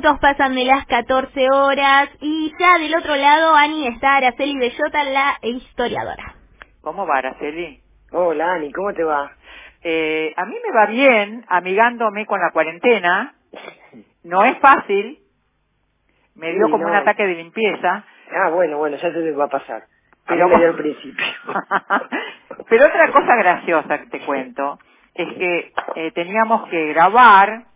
12 minutos pasan de las 14 horas y ya del otro lado, Ani, está Araceli Bellota, la historiadora. ¿Cómo va, Araceli? Hola, Ani, ¿cómo te va? Eh, a mí me va bien, amigándome con la cuarentena. No es fácil. Me dio Sí, como no. un ataque de limpieza. Ah, bueno, bueno, ya se te va a pasar. Pero- Pero me dio al principio. Pero otra cosa graciosa que te cuento es que eh, teníamos que grabar,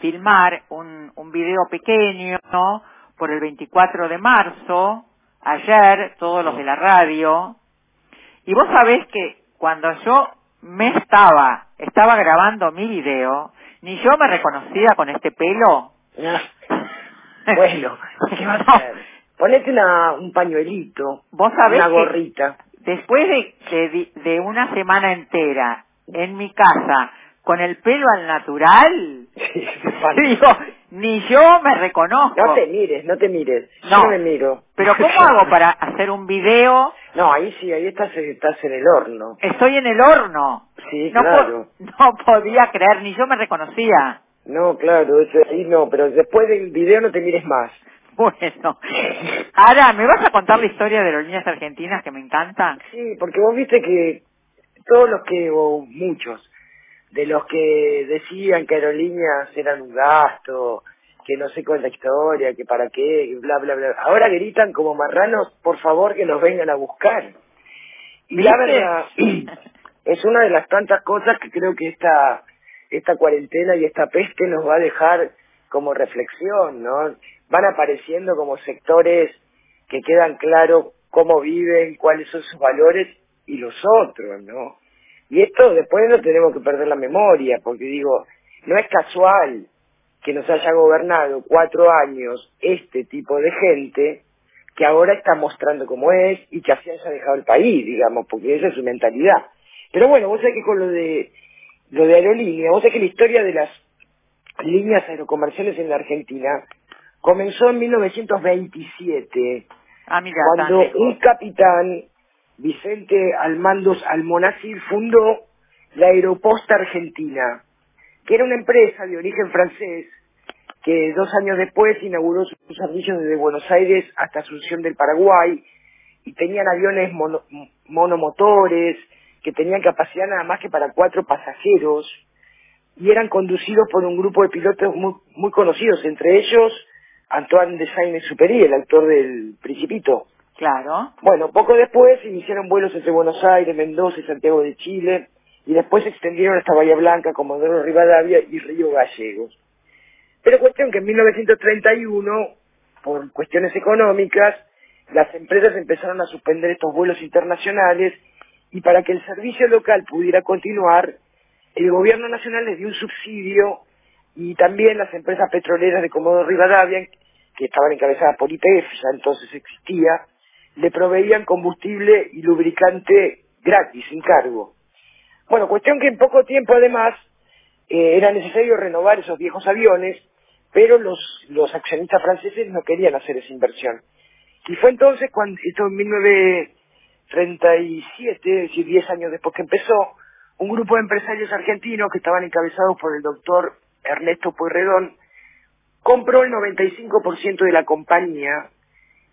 filmar un, un video pequeño ¿no? por el 24 de marzo, ayer, todos los de la radio, y vos sabés que cuando yo me estaba, estaba grabando mi video, ni yo me reconocía con este pelo. Ah, bueno, ¿qué vas No. a hacer? Ponete una, un pañuelito, Vos sabés una que- gorrita. Después de, de, de una semana entera en mi casa con el pelo al natural, Sí, digo, ni yo me reconozco. No te mires, no te mires. Yo No. no me miro. Pero ¿cómo hago para hacer un video? No, ahí sí, ahí estás, estás en el horno. Estoy en el horno. Sí, no, po- claro. no podía creer, ni yo me reconocía. No, claro, eso ahí no, pero después del video no te mires más. Bueno, ahora, ¿me vas a contar la historia de aerolíneas argentinas que me encanta? Sí, porque vos viste que todos los que, o muchos, de los que decían que aerolíneas eran un gasto, que no sé cuánta historia, que para qué, bla, bla, bla. Ahora gritan como marranos, por favor que nos vengan a buscar. Y la verdad, es una de las tantas cosas que creo que esta, esta cuarentena y esta peste nos va a dejar como reflexión, ¿no? Van apareciendo como sectores que quedan claro cómo viven, cuáles son sus valores y los otros, ¿no? Y esto después no tenemos que perder la memoria, porque digo, no es casual que nos haya gobernado cuatro años este tipo de gente que ahora está mostrando cómo es y que así haya dejado el país, digamos, porque esa es su mentalidad. Pero bueno, vos sabés que con lo de lo de aerolínea, vos sabés que la historia de las líneas aerocomerciales en la Argentina comenzó en 1927, Ah, mira, cuando un capitán, Vicente Almandos Almonacid, fundó la Aeroposta Argentina, que era una empresa de origen francés que dos años después inauguró sus servicios desde Buenos Aires hasta Asunción del Paraguay y tenían aviones mono- monomotores que tenían capacidad nada más que para cuatro pasajeros y eran conducidos por un grupo de pilotos muy, muy conocidos, entre ellos Antoine de Saint-Exupéry, el autor del Principito. Claro. Bueno, poco después iniciaron vuelos entre Buenos Aires, Mendoza y Santiago de Chile y después se extendieron hasta Bahía Blanca, Comodoro Rivadavia y Río Gallegos. Pero cuestión que en 1931, por cuestiones económicas, las empresas empezaron a suspender estos vuelos internacionales y para que el servicio local pudiera continuar, el gobierno nacional les dio un subsidio y también las empresas petroleras de Comodoro Rivadavia, que estaban encabezadas por IPF, ya entonces existía, le proveían combustible y lubricante gratis, sin cargo. Bueno, cuestión que en poco tiempo además eh, era necesario renovar esos viejos aviones, pero los, los accionistas franceses no querían hacer esa inversión. Y fue entonces cuando, esto en 1937, es decir, 10 años después que empezó, un grupo de empresarios argentinos que estaban encabezados por el doctor Ernesto Pueyrredón, compró el 95% de la compañía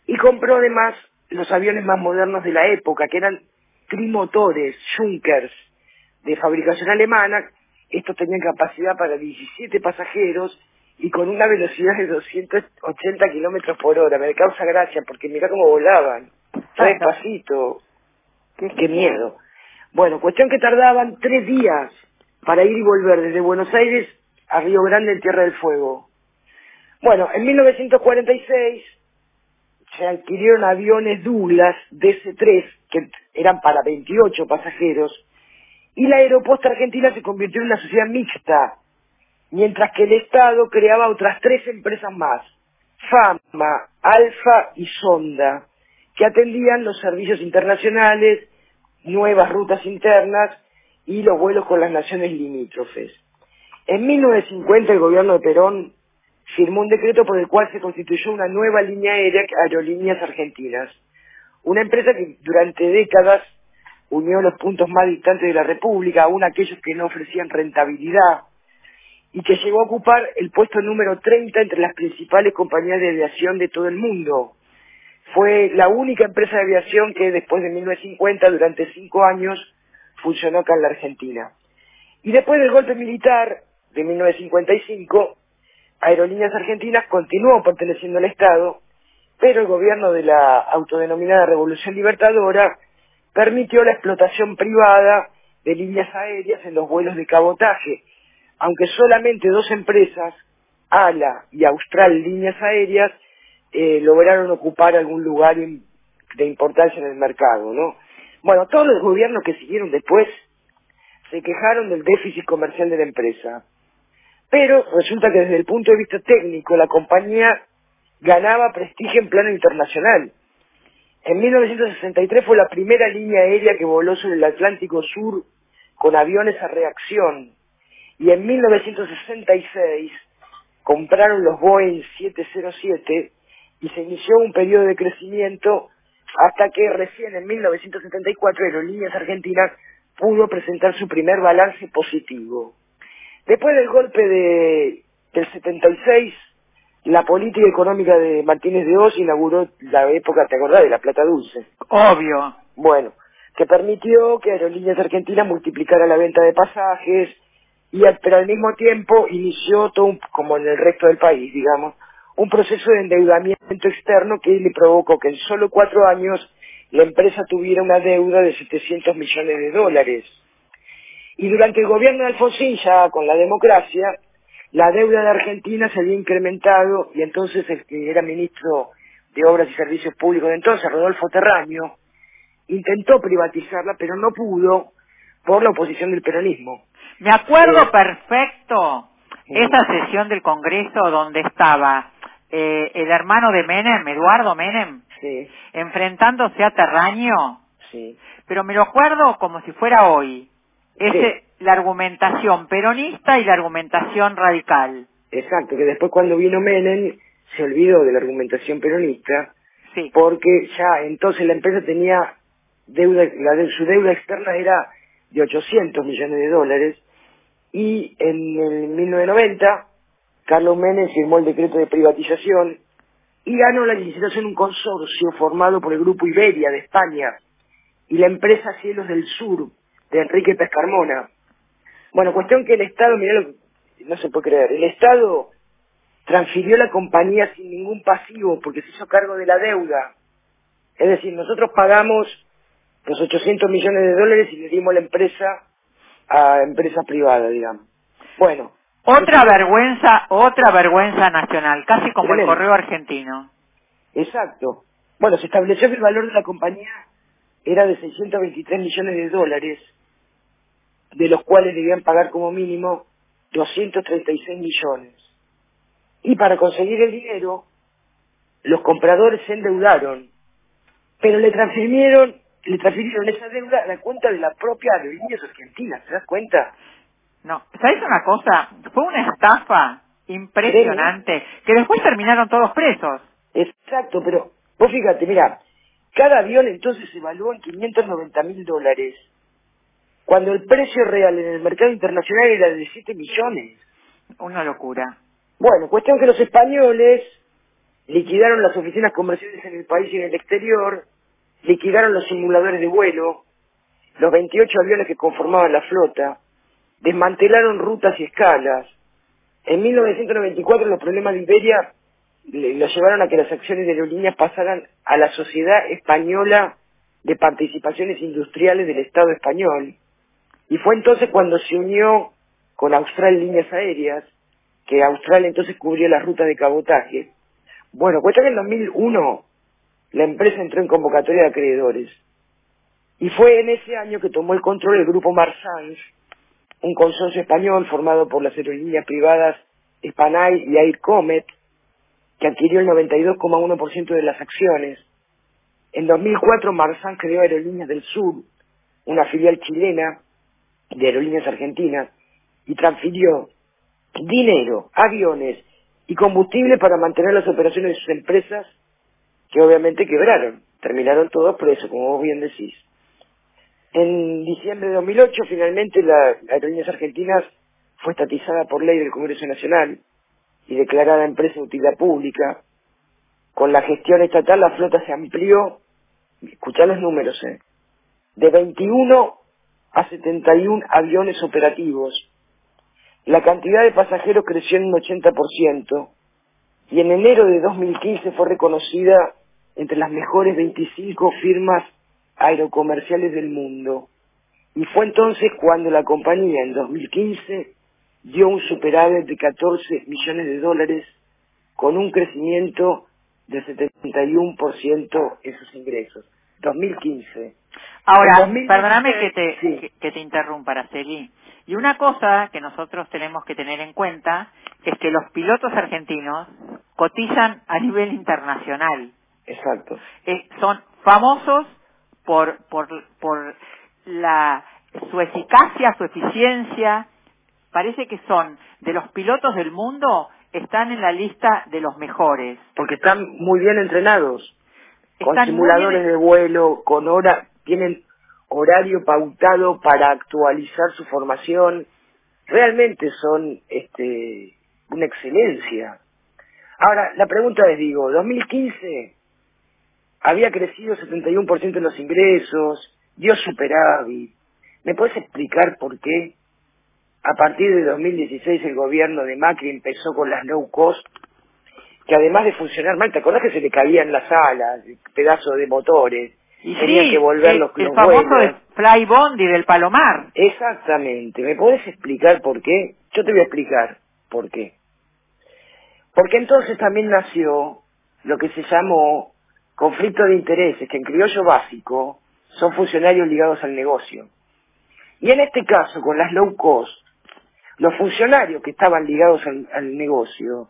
y compró además los aviones más modernos de la época, que eran trimotores, Junkers, de fabricación alemana. Estos tenían capacidad para 17 pasajeros y con una velocidad de 280 kilómetros por hora. Me causa gracia porque mira cómo volaban. Re despacito. Qué, miedo. Bueno, cuestión que tardaban tres días para ir y volver desde Buenos Aires a Río Grande en Tierra del Fuego. Bueno, en 1946 se adquirieron aviones Douglas DC-3 que eran para 28 pasajeros y la aeroposta argentina se convirtió en una sociedad mixta, mientras que el Estado creaba otras tres empresas más, Fama, Alfa y Sonda, que atendían los servicios internacionales, nuevas rutas internas y los vuelos con las naciones limítrofes. En 1950 el gobierno de Perón firmó un decreto por el cual se constituyó una nueva línea aérea, Aerolíneas Argentinas, una empresa que durante décadas unió los puntos más distantes de la República, aún aquellos que no ofrecían rentabilidad, y que llegó a ocupar el puesto número 30 entre las principales compañías de aviación de todo el mundo. Fue la única empresa de aviación que después de 1950, durante cinco años, funcionó acá en la Argentina. Y después del golpe militar de 1955, Aerolíneas Argentinas continuó perteneciendo al Estado, pero el gobierno de la autodenominada Revolución Libertadora permitió la explotación privada de líneas aéreas en los vuelos de cabotaje, aunque solamente dos empresas, ALA y Austral Líneas Aéreas, eh, lograron ocupar algún lugar de importancia en el mercado, ¿no? Bueno, todos los gobiernos que siguieron después se quejaron del déficit comercial de la empresa. Pero resulta que desde el punto de vista técnico la compañía ganaba prestigio en plano internacional. En 1963 fue la primera línea aérea que voló sobre el Atlántico Sur con aviones a reacción. Y en 1966 compraron los Boeing 707 y se inició un periodo de crecimiento hasta que recién en 1974 Aerolíneas Argentinas pudo presentar su primer balance positivo. Después del golpe de, del 76, la política económica de Martínez de Oz inauguró la época, ¿te acordás? De la plata dulce. Obvio. Bueno, que permitió que Aerolíneas Argentinas multiplicara la venta de pasajes, y pero al mismo tiempo inició todo, como en el resto del país, digamos, un proceso de endeudamiento externo que le provocó que en solo cuatro años la empresa tuviera una deuda de 700 millones de dólares. Y durante el gobierno de Alfonsín, ya con la democracia, la deuda de Argentina se había incrementado y entonces el que era ministro de Obras y Servicios Públicos de entonces, Rodolfo Terraño, intentó privatizarla, pero no pudo por la oposición del peronismo. Me acuerdo eh, perfecto esa sesión del Congreso donde estaba eh, el hermano de Menem, Eduardo Menem, sí. enfrentándose a Terraño. Sí. Pero me lo acuerdo como si fuera hoy. Es la argumentación peronista y la argumentación radical. Exacto, que después cuando vino Menem se olvidó de la argumentación peronista, sí. porque ya entonces la empresa tenía deuda, la de, su deuda externa era de 800 millones de dólares, y en el 1990 Carlos Menem firmó el decreto de privatización y ganó la licitación un consorcio formado por el Grupo Iberia de España y la empresa Cielos del Sur de Enrique Pescarmona. Bueno, cuestión que el Estado, mirá lo que no se puede creer, el Estado transfirió la compañía sin ningún pasivo porque se hizo cargo de la deuda. Es decir, nosotros pagamos los 800 millones de dólares y le dimos la empresa a empresa privada, digamos. Bueno, otra vergüenza, otra vergüenza nacional, casi como el correo argentino. Exacto. Bueno, se estableció que el valor de la compañía era de 623 millones de dólares, de los cuales debían pagar como mínimo 236 millones. Y para conseguir el dinero, los compradores se endeudaron, pero le transfirieron, le transfirieron esa deuda a la cuenta de la propia Aerolíneas Argentinas, ¿te das cuenta? No, ¿sabes una cosa? Fue una estafa impresionante, que después terminaron todos presos. Exacto, pero vos fíjate, mira, cada avión entonces se evaluó en 590 mil dólares, cuando el precio real en el mercado internacional era de 7 millones. Una locura. Bueno, cuestión que los españoles liquidaron las oficinas comerciales en el país y en el exterior, liquidaron los simuladores de vuelo, los 28 aviones que conformaban la flota, desmantelaron rutas y escalas. En 1994 los problemas de Iberia lo llevaron a que las acciones de aerolíneas pasaran a la Sociedad Española de Participaciones Industriales del Estado español. Y fue entonces cuando se unió con Austral Líneas Aéreas, que Austral entonces cubrió las rutas de cabotaje. Bueno, cuesta que en 2001 la empresa entró en convocatoria de acreedores. Y fue en ese año que tomó el control el grupo Marsans, un consorcio español formado por las aerolíneas privadas Spanay y Air Comet, que adquirió el 92,1% de las acciones. En 2004 Marzán creó Aerolíneas del Sur, una filial chilena de Aerolíneas Argentinas, y transfirió dinero, aviones y combustible para mantener las operaciones de sus empresas, que obviamente quebraron, terminaron todos presos, como vos bien decís. En diciembre de 2008, finalmente, las aerolíneas argentinas fue estatizada por ley del Congreso Nacional y declarada empresa de utilidad pública. Con la gestión estatal la flota se amplió, escuchá los números, eh, de 21 a 71 aviones operativos. La cantidad de pasajeros creció en un 80% y en enero de 2015 fue reconocida entre las mejores 25 firmas aerocomerciales del mundo. Y fue entonces cuando la compañía en 2015 dio un superávit de 14 millones de dólares con un crecimiento del 71% en sus ingresos. 2015. Ahora, En 2016, perdóname que te, sí. que, que te interrumpa, Araceli. Y una cosa que nosotros tenemos que tener en cuenta es que los pilotos argentinos cotizan a nivel internacional. Exacto. Eh, son famosos por, por, por la, su eficacia, su eficiencia. Parece que son de los pilotos del mundo, están en la lista de los mejores. Porque están muy bien entrenados. Con Están simuladores bien- de vuelo, con hora, tienen horario pautado para actualizar su formación. Realmente son este, una excelencia. Ahora, la pregunta les digo, 2015 había crecido 71% en los ingresos, dio superávit. ¿Me puedes explicar por qué? A partir de 2016 el gobierno de Macri empezó con las low cost, que además de funcionar mal, ¿te acordás que se le caían las alas, pedazos de motores? Y Tenían sí, que volver el, los, el los famoso vuelos. Fly Bondi del Palomar. Exactamente. ¿Me puedes explicar por qué? Yo te voy a explicar por qué. Porque entonces también nació lo que se llamó conflicto de intereses, que en criollo básico son funcionarios ligados al negocio. Y en este caso, con las low cost, los funcionarios que estaban ligados al, negocio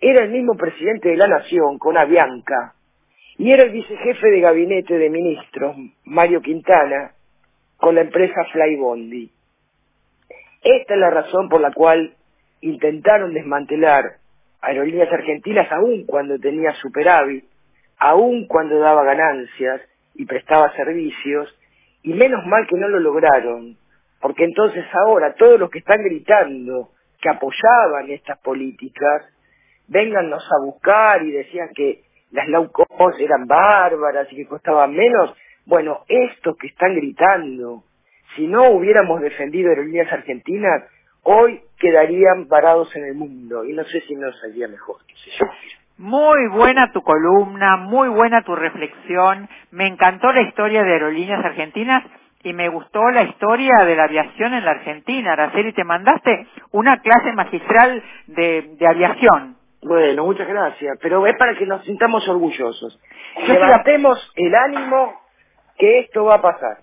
era el mismo presidente de la nación, con Avianca, y era el vicejefe de gabinete de ministros, Mario Quintana, con la empresa Flybondi. Esta es la razón por la cual intentaron desmantelar aerolíneas argentinas aún cuando tenía superávit, aún cuando daba ganancias y prestaba servicios, y menos mal que no lo lograron, porque entonces ahora todos los que están gritando que apoyaban estas políticas, véngannos a buscar y decían que las low cost eran bárbaras y que costaban menos, bueno, estos que están gritando, si no hubiéramos defendido aerolíneas argentinas, hoy quedarían varados en el mundo y no sé si nos saldría mejor. Muy buena tu columna, muy buena tu reflexión. Me encantó la historia de aerolíneas argentinas y me gustó la historia de la aviación en la Argentina. Araceli, te mandaste una clase magistral de, de aviación. Bueno, muchas gracias, pero es para que nos sintamos orgullosos. Yo Levantemos el ánimo que esto va a pasar.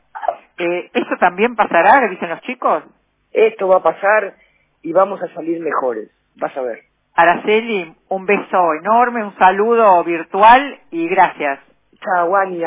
Eh, ¿Esto también pasará, dicen los chicos? Esto va a pasar y vamos a salir mejores. Vas a ver. Araceli, un beso enorme, un saludo virtual y gracias. Chao, Wani.